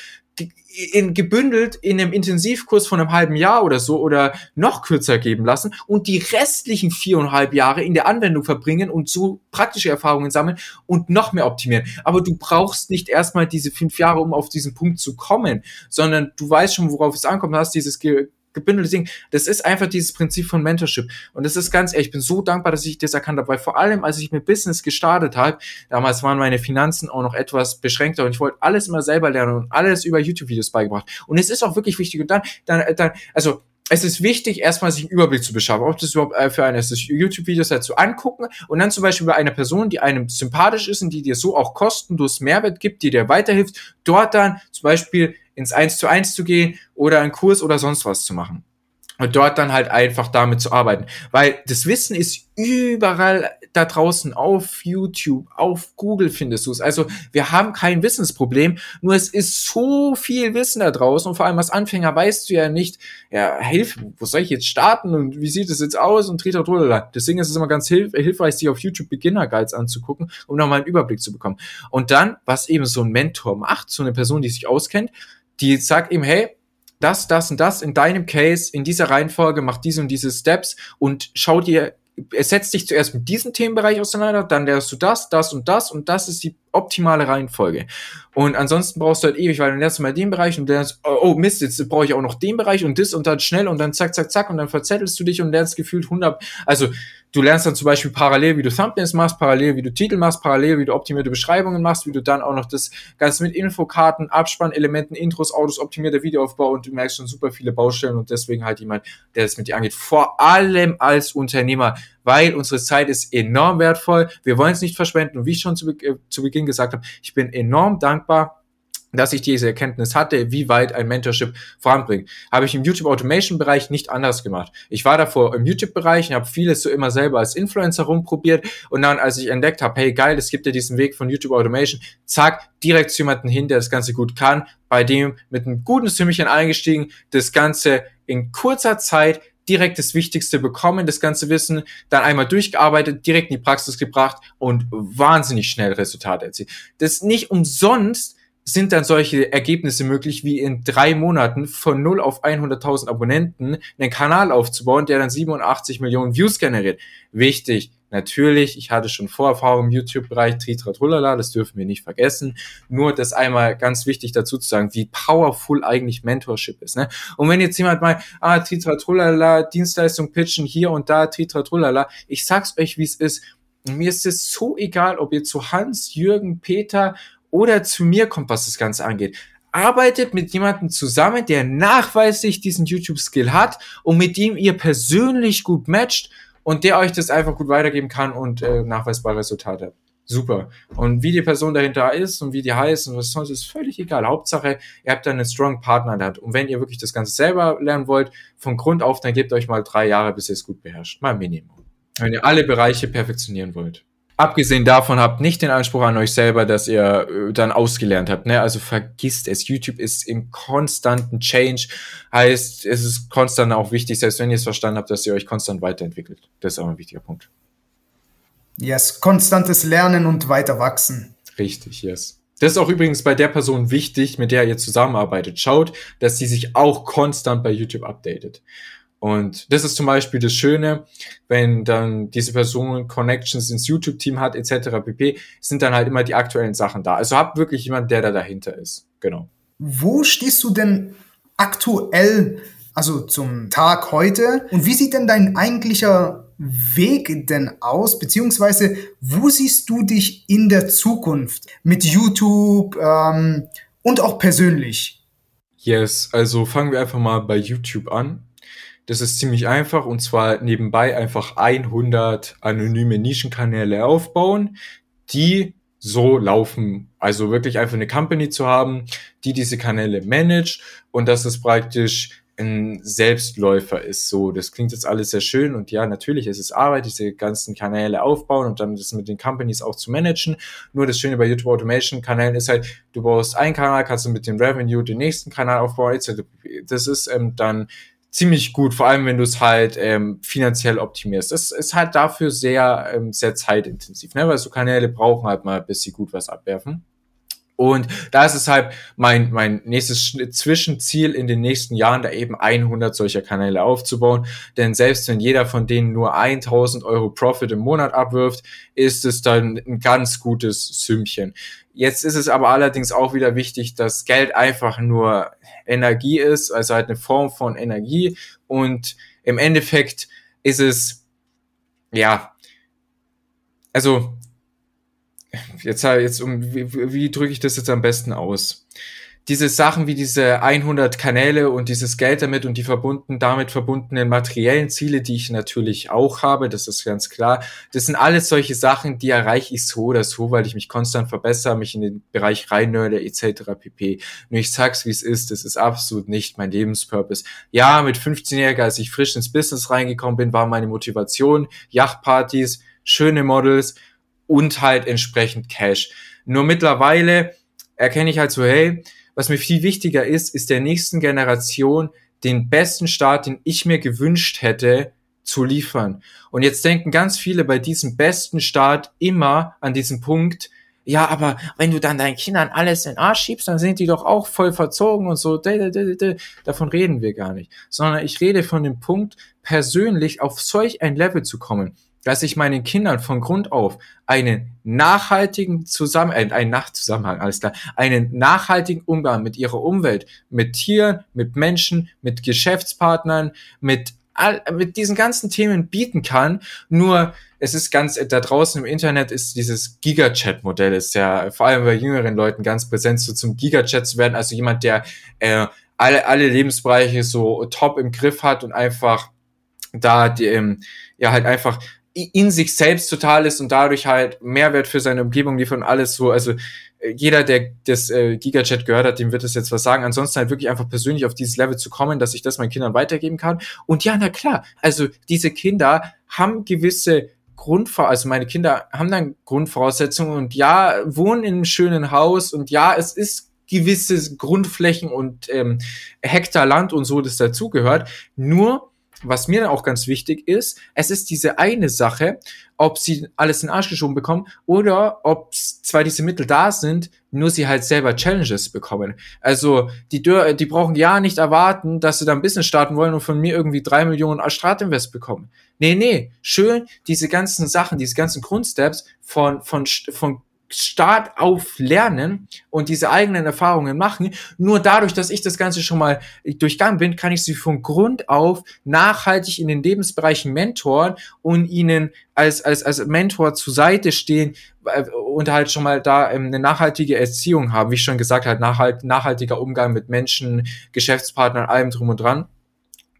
in, gebündelt in einem Intensivkurs von einem halben Jahr oder so oder noch kürzer geben lassen und die restlichen viereinhalb Jahre in der Anwendung verbringen und so praktische Erfahrungen sammeln und noch mehr optimieren. Aber du brauchst nicht erstmal diese fünf Jahre, um auf diesen Punkt zu kommen, sondern du weißt schon, worauf es ankommt, hast dieses Ge gebündeltes Ding. Das ist einfach dieses Prinzip von Mentorship. Und das ist ganz ehrlich, ich bin so dankbar, dass ich das erkannt habe, weil vor allem, als ich mit Business gestartet habe, damals waren meine Finanzen auch noch etwas beschränkter und ich wollte alles immer selber lernen und alles über YouTube-Videos beigebracht. Und es ist auch wirklich wichtig. Und dann, dann, dann, also es ist wichtig, erstmal sich einen Überblick zu beschaffen, ob das überhaupt äh, für eine ist, YouTube-Videos halt zu angucken und dann zum Beispiel bei einer Person, die einem sympathisch ist und die dir so auch kostenlos Mehrwert gibt, die dir weiterhilft, dort dann zum Beispiel ins Eins zu eins zu gehen oder einen Kurs oder sonst was zu machen. Und dort dann halt einfach damit zu arbeiten. Weil das Wissen ist überall da draußen auf YouTube, auf Google findest du es. Also wir haben kein Wissensproblem, nur es ist so viel Wissen da draußen und vor allem als Anfänger weißt du ja nicht, ja, Hilfe, wo soll ich jetzt starten und wie sieht es jetzt aus und tritt Deswegen ist es immer ganz hilf hilfreich, sich auf YouTube Beginner Guides anzugucken, um nochmal einen Überblick zu bekommen. Und dann, was eben so ein Mentor macht, so eine Person, die sich auskennt, die sagt ihm, hey, das, das und das in deinem Case, in dieser Reihenfolge, mach diese und diese Steps und schau dir setzt dich zuerst mit diesem Themenbereich auseinander, dann lernst du das, das und das und das ist die optimale Reihenfolge. Und ansonsten brauchst du halt ewig, weil dann lernst du mal den Bereich und lernst, oh, oh Mist, jetzt brauche ich auch noch den Bereich und das und dann schnell und dann zack, zack, zack und dann verzettelst du dich und lernst gefühlt 100, also du lernst dann zum Beispiel parallel, wie du Thumbnails machst, parallel, wie du Titel machst, parallel, wie du optimierte Beschreibungen machst, wie du dann auch noch das Ganze mit Infokarten, Abspannelementen, Intros, Autos, optimierter Videoaufbau und du merkst schon super viele Baustellen und deswegen halt jemand, der das mit dir angeht. Vor allem als Unternehmer, weil unsere Zeit ist enorm wertvoll. Wir wollen es nicht verschwenden und wie ich schon zu, äh, zu Beginn gesagt habe, ich bin enorm dankbar dass ich diese Erkenntnis hatte, wie weit ein Mentorship voranbringt. Habe ich im YouTube Automation Bereich nicht anders gemacht. Ich war davor im YouTube Bereich und habe vieles so immer selber als Influencer rumprobiert und dann, als ich entdeckt habe, hey geil, es gibt ja diesen Weg von YouTube Automation, zack, direkt zu jemanden hin, der das Ganze gut kann, bei dem mit einem guten Sümmchen eingestiegen, das Ganze in kurzer Zeit direkt das Wichtigste bekommen, das ganze Wissen, dann einmal durchgearbeitet, direkt in die Praxis gebracht und wahnsinnig schnell Resultate erzielt. Das nicht umsonst sind dann solche Ergebnisse möglich, wie in drei Monaten von 0 auf 100.000 Abonnenten einen Kanal aufzubauen, der dann 87 Millionen Views generiert. Wichtig, natürlich, ich hatte schon Vorerfahrung im YouTube-Bereich, Tritra Trullala, das dürfen wir nicht vergessen. Nur das einmal ganz wichtig dazu zu sagen, wie powerful eigentlich Mentorship ist. Ne? Und wenn jetzt jemand mal, ah, Tritra Trullala, Dienstleistung pitchen hier und da, Tritra Trullala, ich sag's euch, wie es ist. Mir ist es so egal, ob ihr zu Hans, Jürgen, Peter oder zu mir kommt, was das Ganze angeht. Arbeitet mit jemandem zusammen, der nachweislich diesen YouTube-Skill hat und mit dem ihr persönlich gut matcht und der euch das einfach gut weitergeben kann und äh, nachweisbare Resultate. Super. Und wie die Person dahinter ist und wie die heißt und was sonst ist völlig egal. Hauptsache, ihr habt einen strong Partner in der Hand. Und wenn ihr wirklich das Ganze selber lernen wollt, von Grund auf, dann gebt euch mal drei Jahre, bis ihr es gut beherrscht. Mal Minimum. Wenn ihr alle Bereiche perfektionieren wollt. Abgesehen davon habt nicht den Anspruch an euch selber, dass ihr äh, dann ausgelernt habt. Ne? Also vergisst es. YouTube ist im konstanten Change. Heißt, es ist konstant auch wichtig, selbst wenn ihr es verstanden habt, dass ihr euch konstant weiterentwickelt. Das ist auch ein wichtiger Punkt. Yes, konstantes Lernen und weiter wachsen. Richtig, yes. Das ist auch übrigens bei der Person wichtig, mit der ihr zusammenarbeitet. Schaut, dass sie sich auch konstant bei YouTube updatet. Und das ist zum Beispiel das Schöne, wenn dann diese Person Connections ins YouTube-Team hat, etc. pp, sind dann halt immer die aktuellen Sachen da. Also habt wirklich jemand, der da dahinter ist. Genau. Wo stehst du denn aktuell, also zum Tag heute? Und wie sieht denn dein eigentlicher Weg denn aus? Beziehungsweise, wo siehst du dich in der Zukunft mit YouTube ähm, und auch persönlich? Yes, also fangen wir einfach mal bei YouTube an. Das ist ziemlich einfach und zwar nebenbei einfach 100 anonyme Nischenkanäle aufbauen, die so laufen. Also wirklich einfach eine Company zu haben, die diese Kanäle managt und dass es praktisch ein Selbstläufer ist. So, das klingt jetzt alles sehr schön und ja, natürlich ist es Arbeit, diese ganzen Kanäle aufbauen und dann das mit den Companies auch zu managen. Nur das Schöne bei YouTube Automation Kanälen ist halt, du baust einen Kanal, kannst du mit dem Revenue den nächsten Kanal aufbauen. Das ist ähm, dann ziemlich gut, vor allem wenn du es halt ähm, finanziell optimierst. Das ist halt dafür sehr, ähm, sehr zeitintensiv, ne? weil so Kanäle brauchen halt mal, bis sie gut was abwerfen. Und da ist es halt mein, mein nächstes Zwischenziel in den nächsten Jahren, da eben 100 solcher Kanäle aufzubauen. Denn selbst wenn jeder von denen nur 1000 Euro Profit im Monat abwirft, ist es dann ein ganz gutes Sümmchen. Jetzt ist es aber allerdings auch wieder wichtig, dass Geld einfach nur Energie ist, also halt eine Form von Energie. Und im Endeffekt ist es, ja, also jetzt, jetzt um, wie, wie drücke ich das jetzt am besten aus? Diese Sachen wie diese 100 Kanäle und dieses Geld damit und die verbunden, damit verbundenen materiellen Ziele, die ich natürlich auch habe, das ist ganz klar. Das sind alles solche Sachen, die erreiche ich so oder so, weil ich mich konstant verbessere, mich in den Bereich reinnörde, etc. pp. Nur ich sag's, wie es ist, das ist absolut nicht mein Lebenspurpose. Ja, mit 15-Jähriger, als ich frisch ins Business reingekommen bin, war meine Motivation Yachtpartys, schöne Models, und halt entsprechend Cash. Nur mittlerweile erkenne ich halt so, hey, was mir viel wichtiger ist, ist der nächsten Generation den besten Start, den ich mir gewünscht hätte, zu liefern. Und jetzt denken ganz viele bei diesem besten Start immer an diesen Punkt, ja, aber wenn du dann deinen Kindern alles in den Arsch schiebst, dann sind die doch auch voll verzogen und so. Davon reden wir gar nicht. Sondern ich rede von dem Punkt, persönlich auf solch ein Level zu kommen dass ich meinen Kindern von Grund auf einen nachhaltigen Zusammen äh, einen Nachzusammenhang, alles klar, einen nachhaltigen Umgang mit ihrer Umwelt, mit Tieren, mit Menschen, mit Geschäftspartnern, mit all, mit diesen ganzen Themen bieten kann. Nur es ist ganz da draußen im Internet ist dieses Gigachat-Modell ist ja vor allem bei jüngeren Leuten ganz präsent, so zum Gigachat zu werden, also jemand, der äh, alle alle Lebensbereiche so top im Griff hat und einfach da die, ähm, ja halt einfach in sich selbst total ist und dadurch halt Mehrwert für seine Umgebung liefert und alles so. Also äh, jeder, der das äh, Gigachat gehört hat, dem wird es jetzt was sagen. Ansonsten halt wirklich einfach persönlich auf dieses Level zu kommen, dass ich das meinen Kindern weitergeben kann. Und ja, na klar, also diese Kinder haben gewisse Grundvor also meine Kinder haben dann Grundvoraussetzungen und ja, wohnen in einem schönen Haus und ja, es ist gewisse Grundflächen und ähm, Hektar Land und so, das dazugehört. Nur was mir dann auch ganz wichtig ist, es ist diese eine Sache, ob sie alles in den Arsch geschoben bekommen oder ob zwar diese Mittel da sind, nur sie halt selber Challenges bekommen. Also die, die brauchen ja nicht erwarten, dass sie da ein Business starten wollen und von mir irgendwie drei Millionen als Startinvest bekommen. Nee, nee, schön diese ganzen Sachen, diese ganzen Grundsteps von, von, von Start auf lernen und diese eigenen Erfahrungen machen. Nur dadurch, dass ich das Ganze schon mal durchgangen bin, kann ich sie von Grund auf nachhaltig in den Lebensbereichen mentoren und ihnen als, als, als Mentor zur Seite stehen äh, und halt schon mal da ähm, eine nachhaltige Erziehung haben. Wie ich schon gesagt habe, nachhalt, nachhaltiger Umgang mit Menschen, Geschäftspartnern, allem drum und dran.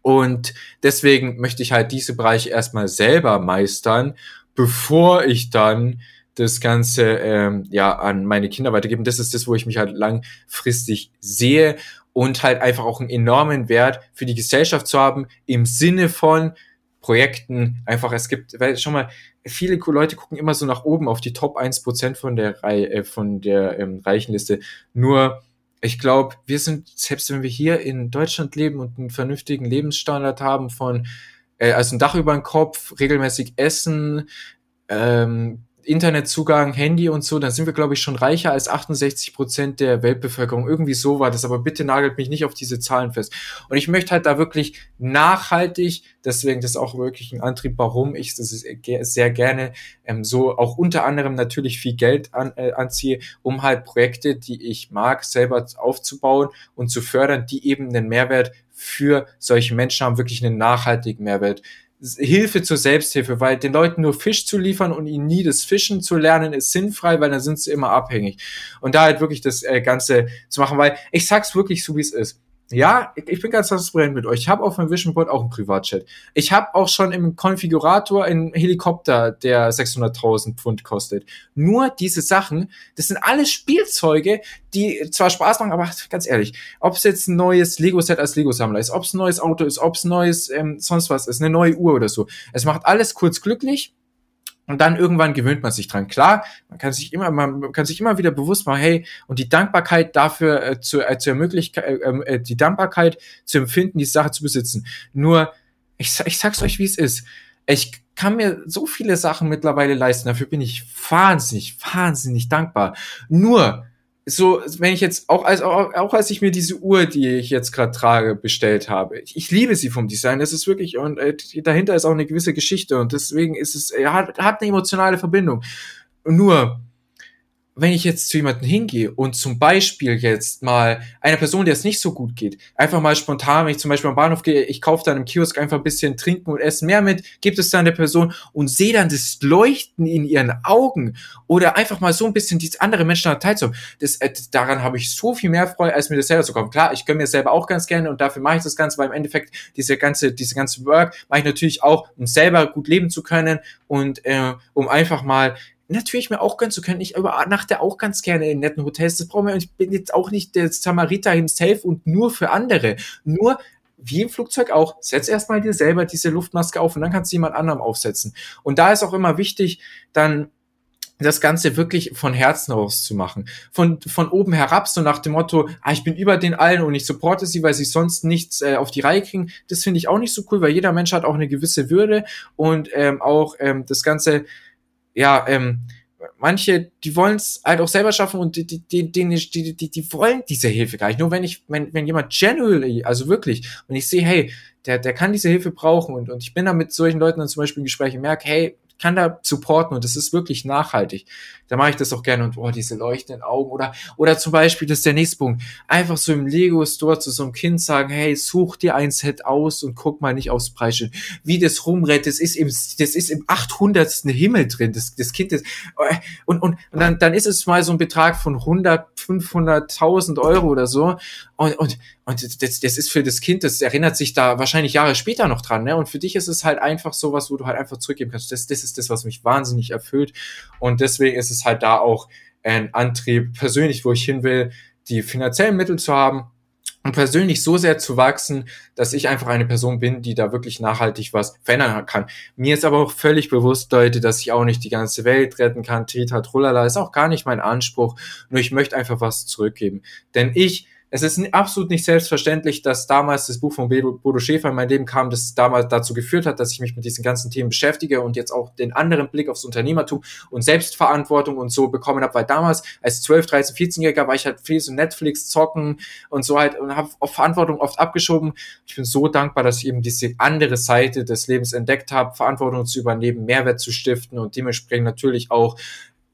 Und deswegen möchte ich halt diese Bereiche erstmal selber meistern, bevor ich dann das Ganze ähm, ja an meine Kinder weitergeben. Das ist das, wo ich mich halt langfristig sehe und halt einfach auch einen enormen Wert für die Gesellschaft zu haben im Sinne von Projekten. Einfach, es gibt, weil schon mal viele Leute gucken immer so nach oben auf die Top 1% von der Reihe, äh, von der ähm, Reichenliste. Nur ich glaube, wir sind, selbst wenn wir hier in Deutschland leben und einen vernünftigen Lebensstandard haben von äh, also ein Dach über den Kopf, regelmäßig essen, ähm, Internetzugang, Handy und so, dann sind wir, glaube ich, schon reicher als 68 Prozent der Weltbevölkerung. Irgendwie so war das, aber bitte nagelt mich nicht auf diese Zahlen fest. Und ich möchte halt da wirklich nachhaltig, deswegen das ist auch wirklich ein Antrieb, warum ich das sehr gerne ähm, so auch unter anderem natürlich viel Geld an, äh, anziehe, um halt Projekte, die ich mag, selber aufzubauen und zu fördern, die eben einen Mehrwert für solche Menschen haben, wirklich einen nachhaltigen Mehrwert Hilfe zur Selbsthilfe, weil den Leuten nur Fisch zu liefern und ihnen nie das Fischen zu lernen, ist sinnfrei, weil dann sind sie immer abhängig. Und da halt wirklich das äh, Ganze zu machen, weil ich sag's wirklich so, wie es ist. Ja, ich bin ganz transparent mit euch. Ich habe auf meinem Vision Board auch einen Privatchat. Ich habe auch schon im Konfigurator einen Helikopter, der 600.000 Pfund kostet. Nur diese Sachen, das sind alles Spielzeuge, die zwar Spaß machen, aber ganz ehrlich, ob es jetzt ein neues Lego-Set als Lego-Sammler ist, ob es ein neues Auto ist, ob es neues ähm, sonst was ist, eine neue Uhr oder so. Es macht alles kurz glücklich und dann irgendwann gewöhnt man sich dran. Klar, man kann sich immer, man kann sich immer wieder bewusst machen, hey, und die Dankbarkeit dafür äh, zu, äh, zu ermöglichen, äh, ähm, äh, die Dankbarkeit zu empfinden, die Sache zu besitzen. Nur, ich, ich sag's euch, wie es ist. Ich kann mir so viele Sachen mittlerweile leisten. Dafür bin ich wahnsinnig, wahnsinnig dankbar. Nur, so, wenn ich jetzt auch als auch, auch als ich mir diese Uhr, die ich jetzt gerade trage, bestellt habe, ich, ich, liebe sie vom Design. Das ist wirklich und äh, dahinter ist auch eine gewisse Geschichte und deswegen ist es er hat, hat eine emotionale Verbindung. Nur wenn ich jetzt zu jemandem hingehe und zum Beispiel jetzt mal einer Person, der es nicht so gut geht, einfach mal spontan, wenn ich zum Beispiel am Bahnhof gehe, ich kaufe dann im Kiosk einfach ein bisschen trinken und essen mehr mit, gibt es dann der Person und sehe dann das Leuchten in ihren Augen oder einfach mal so ein bisschen diese andere Menschen daran teilzuhaben. Das, äh, daran habe ich so viel mehr Freude, als mir das selber zu kommen. Klar, ich gönne mir selber auch ganz gerne und dafür mache ich das Ganze, weil im Endeffekt diese ganze, diese ganze Work mache ich natürlich auch, um selber gut leben zu können und äh, um einfach mal natürlich mir auch gönnen zu können. Ich übernachte auch ganz gerne in netten Hotels. Das brauchen wir. Ich bin jetzt auch nicht der Samariter himself und nur für andere. Nur wie im Flugzeug auch, setz erstmal dir selber diese Luftmaske auf und dann kannst du jemand anderem aufsetzen. Und da ist auch immer wichtig, dann das Ganze wirklich von Herzen aus zu machen. Von, von oben herab, so nach dem Motto, ah, ich bin über den allen und ich supporte sie, weil sie sonst nichts äh, auf die Reihe kriegen. Das finde ich auch nicht so cool, weil jeder Mensch hat auch eine gewisse Würde und ähm, auch ähm, das Ganze ja, ähm, manche, die wollen es halt auch selber schaffen und die, die, die, die, die, die wollen diese Hilfe gar nicht. Nur wenn ich, wenn, wenn jemand genuinely, also wirklich, und ich sehe, hey, der, der kann diese Hilfe brauchen und, und ich bin da mit solchen Leuten dann zum Beispiel in Gesprächen merke, hey, kann da supporten und das ist wirklich nachhaltig. Da mache ich das auch gerne und boah, diese leuchtenden Augen oder oder zum Beispiel, das ist der nächste Punkt, einfach so im Lego Store zu so einem Kind sagen, hey, such dir ein Set aus und guck mal nicht aufs Preisschild. Wie das rumrennt, das ist im das ist im 800. Himmel drin. Das, das Kind ist und und, und dann dann ist es mal so ein Betrag von 100, 500.000 Euro oder so und und und das, das ist für das Kind, das erinnert sich da wahrscheinlich Jahre später noch dran, ne? Und für dich ist es halt einfach sowas, wo du halt einfach zurückgeben kannst. Das, das ist das, was mich wahnsinnig erfüllt. Und deswegen ist es halt da auch ein Antrieb, persönlich, wo ich hin will, die finanziellen Mittel zu haben und persönlich so sehr zu wachsen, dass ich einfach eine Person bin, die da wirklich nachhaltig was verändern kann. Mir ist aber auch völlig bewusst, Leute, dass ich auch nicht die ganze Welt retten kann. Trita, trullala, ist auch gar nicht mein Anspruch. Nur ich möchte einfach was zurückgeben. Denn ich es ist absolut nicht selbstverständlich, dass damals das Buch von Bodo Schäfer in mein Leben kam, das damals dazu geführt hat, dass ich mich mit diesen ganzen Themen beschäftige und jetzt auch den anderen Blick aufs Unternehmertum und Selbstverantwortung und so bekommen habe, weil damals als 12, 13, 14-Jähriger war ich halt viel so Netflix zocken und so halt und habe Verantwortung oft abgeschoben. Ich bin so dankbar, dass ich eben diese andere Seite des Lebens entdeckt habe, Verantwortung zu übernehmen, Mehrwert zu stiften und dementsprechend natürlich auch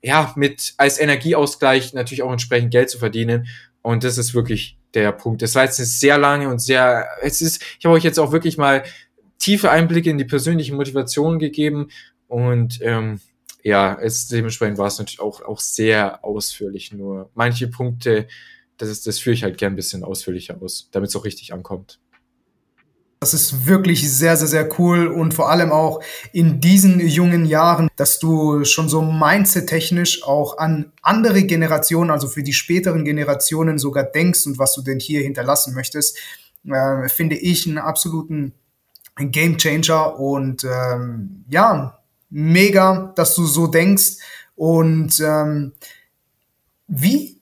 ja, mit als Energieausgleich natürlich auch entsprechend Geld zu verdienen. Und das ist wirklich der Punkt. Das war jetzt sehr lange und sehr, es ist, ich habe euch jetzt auch wirklich mal tiefe Einblicke in die persönliche Motivation gegeben und ähm, ja, es dementsprechend war es natürlich auch, auch sehr ausführlich. Nur manche Punkte, das ist, das führe ich halt gern ein bisschen ausführlicher aus, damit es auch richtig ankommt. Das ist wirklich sehr, sehr, sehr cool und vor allem auch in diesen jungen Jahren, dass du schon so mindset-technisch auch an andere Generationen, also für die späteren Generationen sogar denkst und was du denn hier hinterlassen möchtest, äh, finde ich einen absoluten Game Changer und ähm, ja, mega, dass du so denkst und ähm, wie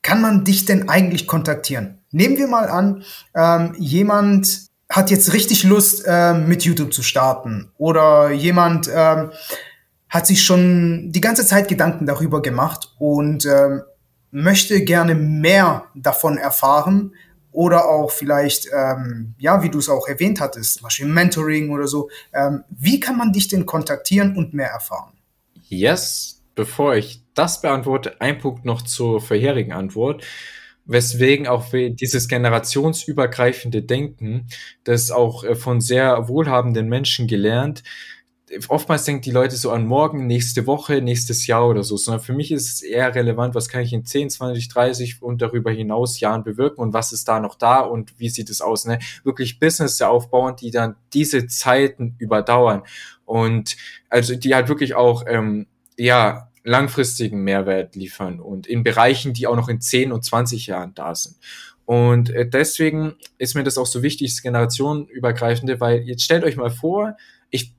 kann man dich denn eigentlich kontaktieren? Nehmen wir mal an, ähm, jemand hat jetzt richtig Lust, äh, mit YouTube zu starten. Oder jemand äh, hat sich schon die ganze Zeit Gedanken darüber gemacht und äh, möchte gerne mehr davon erfahren. Oder auch vielleicht, ähm, ja, wie du es auch erwähnt hattest, Beispiel Mentoring oder so. Ähm, wie kann man dich denn kontaktieren und mehr erfahren? Yes, bevor ich das beantworte, ein Punkt noch zur vorherigen Antwort weswegen auch dieses generationsübergreifende Denken, das auch äh, von sehr wohlhabenden Menschen gelernt, oftmals denken die Leute so an morgen, nächste Woche, nächstes Jahr oder so, sondern für mich ist es eher relevant, was kann ich in 10, 20, 30 und darüber hinaus Jahren bewirken und was ist da noch da und wie sieht es aus, ne? Wirklich Business aufbauen, die dann diese Zeiten überdauern und also die halt wirklich auch, ähm, ja, langfristigen Mehrwert liefern und in Bereichen, die auch noch in 10 und 20 Jahren da sind. Und äh, deswegen ist mir das auch so wichtig, das generationenübergreifende, weil jetzt stellt euch mal vor, ich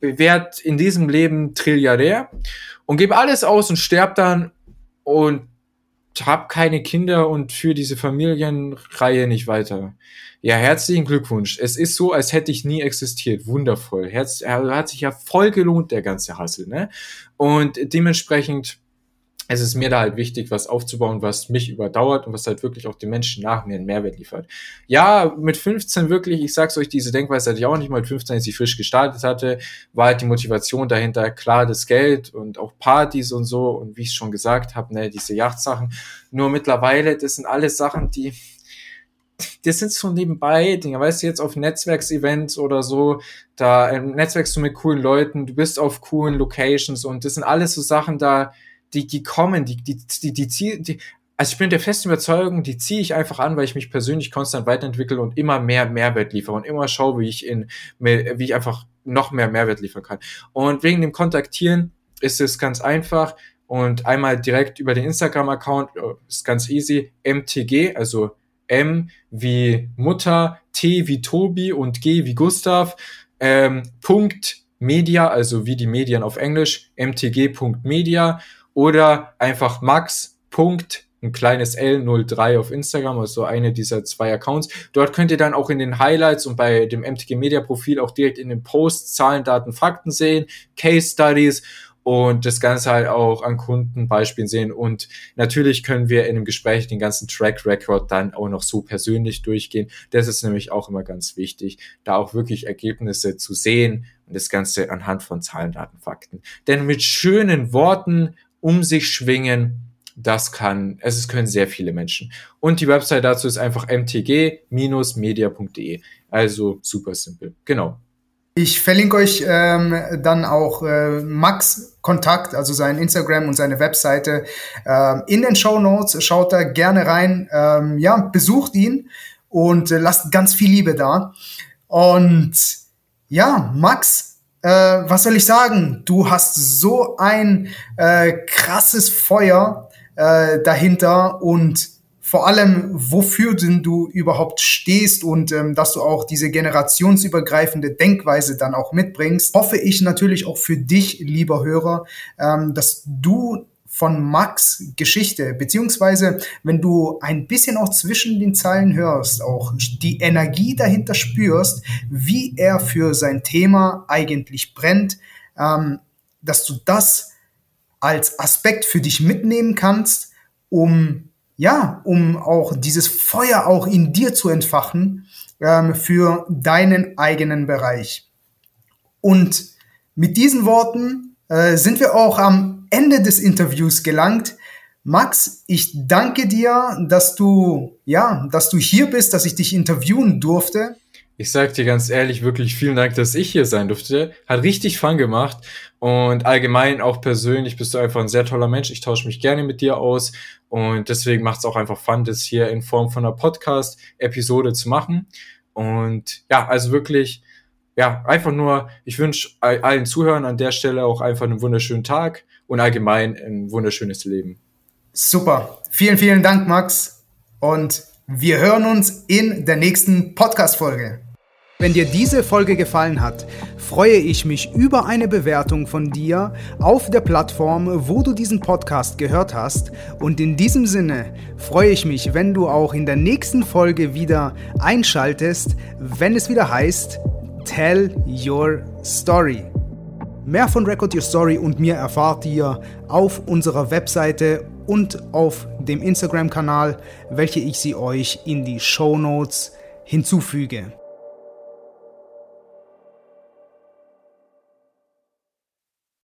werde in diesem Leben Trilliardär und gebe alles aus und sterb dann und habe keine Kinder und führe diese Familienreihe nicht weiter. Ja, herzlichen Glückwunsch. Es ist so, als hätte ich nie existiert. Wundervoll. Herz, er hat sich ja voll gelohnt, der ganze Hassel, ne? Und dementsprechend es ist mir da halt wichtig, was aufzubauen, was mich überdauert und was halt wirklich auch den Menschen nach mir einen Mehrwert liefert. Ja, mit 15 wirklich, ich sag's euch, diese Denkweise hatte ich auch nicht mal mit 15, als ich frisch gestartet hatte, war halt die Motivation dahinter, klar, das Geld und auch Partys und so und wie ich schon gesagt habe, ne, diese Yachtsachen. Nur mittlerweile, das sind alles Sachen, die, das sind so nebenbei Dinge, weißt du, jetzt auf Netzwerksevents oder so, da äh, netzwerkst du mit coolen Leuten, du bist auf coolen Locations und das sind alles so Sachen da, die, die kommen, die, die, die, die, die, die also ich bin der festen Überzeugung, die ziehe ich einfach an, weil ich mich persönlich konstant weiterentwickle und immer mehr Mehrwert liefere und immer schaue, wie ich in, wie ich einfach noch mehr Mehrwert liefern kann. Und wegen dem Kontaktieren ist es ganz einfach und einmal direkt über den Instagram-Account äh, ist ganz easy, MTG, also M wie Mutter, T wie Tobi und G wie Gustav, ähm, Punkt Media, also wie die Medien auf Englisch, mtg.media oder einfach Max. ein kleines L03 auf Instagram, also eine dieser zwei Accounts. Dort könnt ihr dann auch in den Highlights und bei dem MTG Media Profil auch direkt in den Posts Zahlen, Daten, Fakten sehen, Case Studies und das Ganze halt auch an Kundenbeispielen sehen. Und natürlich können wir in einem Gespräch den ganzen Track Record dann auch noch so persönlich durchgehen. Das ist nämlich auch immer ganz wichtig, da auch wirklich Ergebnisse zu sehen und das Ganze anhand von Zahlen, Daten, Fakten. Denn mit schönen Worten um sich schwingen. Das kann, es können sehr viele Menschen. Und die Website dazu ist einfach mtg-media.de. Also super simpel. Genau. Ich verlinke euch ähm, dann auch äh, Max Kontakt, also sein Instagram und seine Webseite ähm, in den Show Notes. Schaut da gerne rein. Ähm, ja, besucht ihn und äh, lasst ganz viel Liebe da. Und ja, Max, äh, was soll ich sagen? Du hast so ein äh, krasses Feuer äh, dahinter und vor allem, wofür denn du überhaupt stehst und ähm, dass du auch diese generationsübergreifende Denkweise dann auch mitbringst, hoffe ich natürlich auch für dich, lieber Hörer, ähm, dass du von Max Geschichte, beziehungsweise wenn du ein bisschen auch zwischen den Zeilen hörst, auch die Energie dahinter spürst, wie er für sein Thema eigentlich brennt, ähm, dass du das als Aspekt für dich mitnehmen kannst, um ja, um auch dieses Feuer auch in dir zu entfachen ähm, für deinen eigenen Bereich. Und mit diesen Worten äh, sind wir auch am Ende des Interviews gelangt. Max, ich danke dir, dass du, ja, dass du hier bist, dass ich dich interviewen durfte. Ich sag dir ganz ehrlich, wirklich vielen Dank, dass ich hier sein durfte. Hat richtig Fun gemacht. Und allgemein auch persönlich bist du einfach ein sehr toller Mensch. Ich tausche mich gerne mit dir aus. Und deswegen macht es auch einfach Fun, das hier in Form von einer Podcast-Episode zu machen. Und ja, also wirklich, ja, einfach nur, ich wünsche allen Zuhörern an der Stelle auch einfach einen wunderschönen Tag und allgemein ein wunderschönes Leben. Super. Vielen, vielen Dank, Max. Und wir hören uns in der nächsten Podcast-Folge. Wenn dir diese Folge gefallen hat, freue ich mich über eine Bewertung von dir auf der Plattform, wo du diesen Podcast gehört hast. Und in diesem Sinne freue ich mich, wenn du auch in der nächsten Folge wieder einschaltest, wenn es wieder heißt, Tell Your Story. Mehr von Record Your Story und mir erfahrt ihr auf unserer Webseite und auf dem Instagram-Kanal, welche ich sie euch in die Show Notes hinzufüge.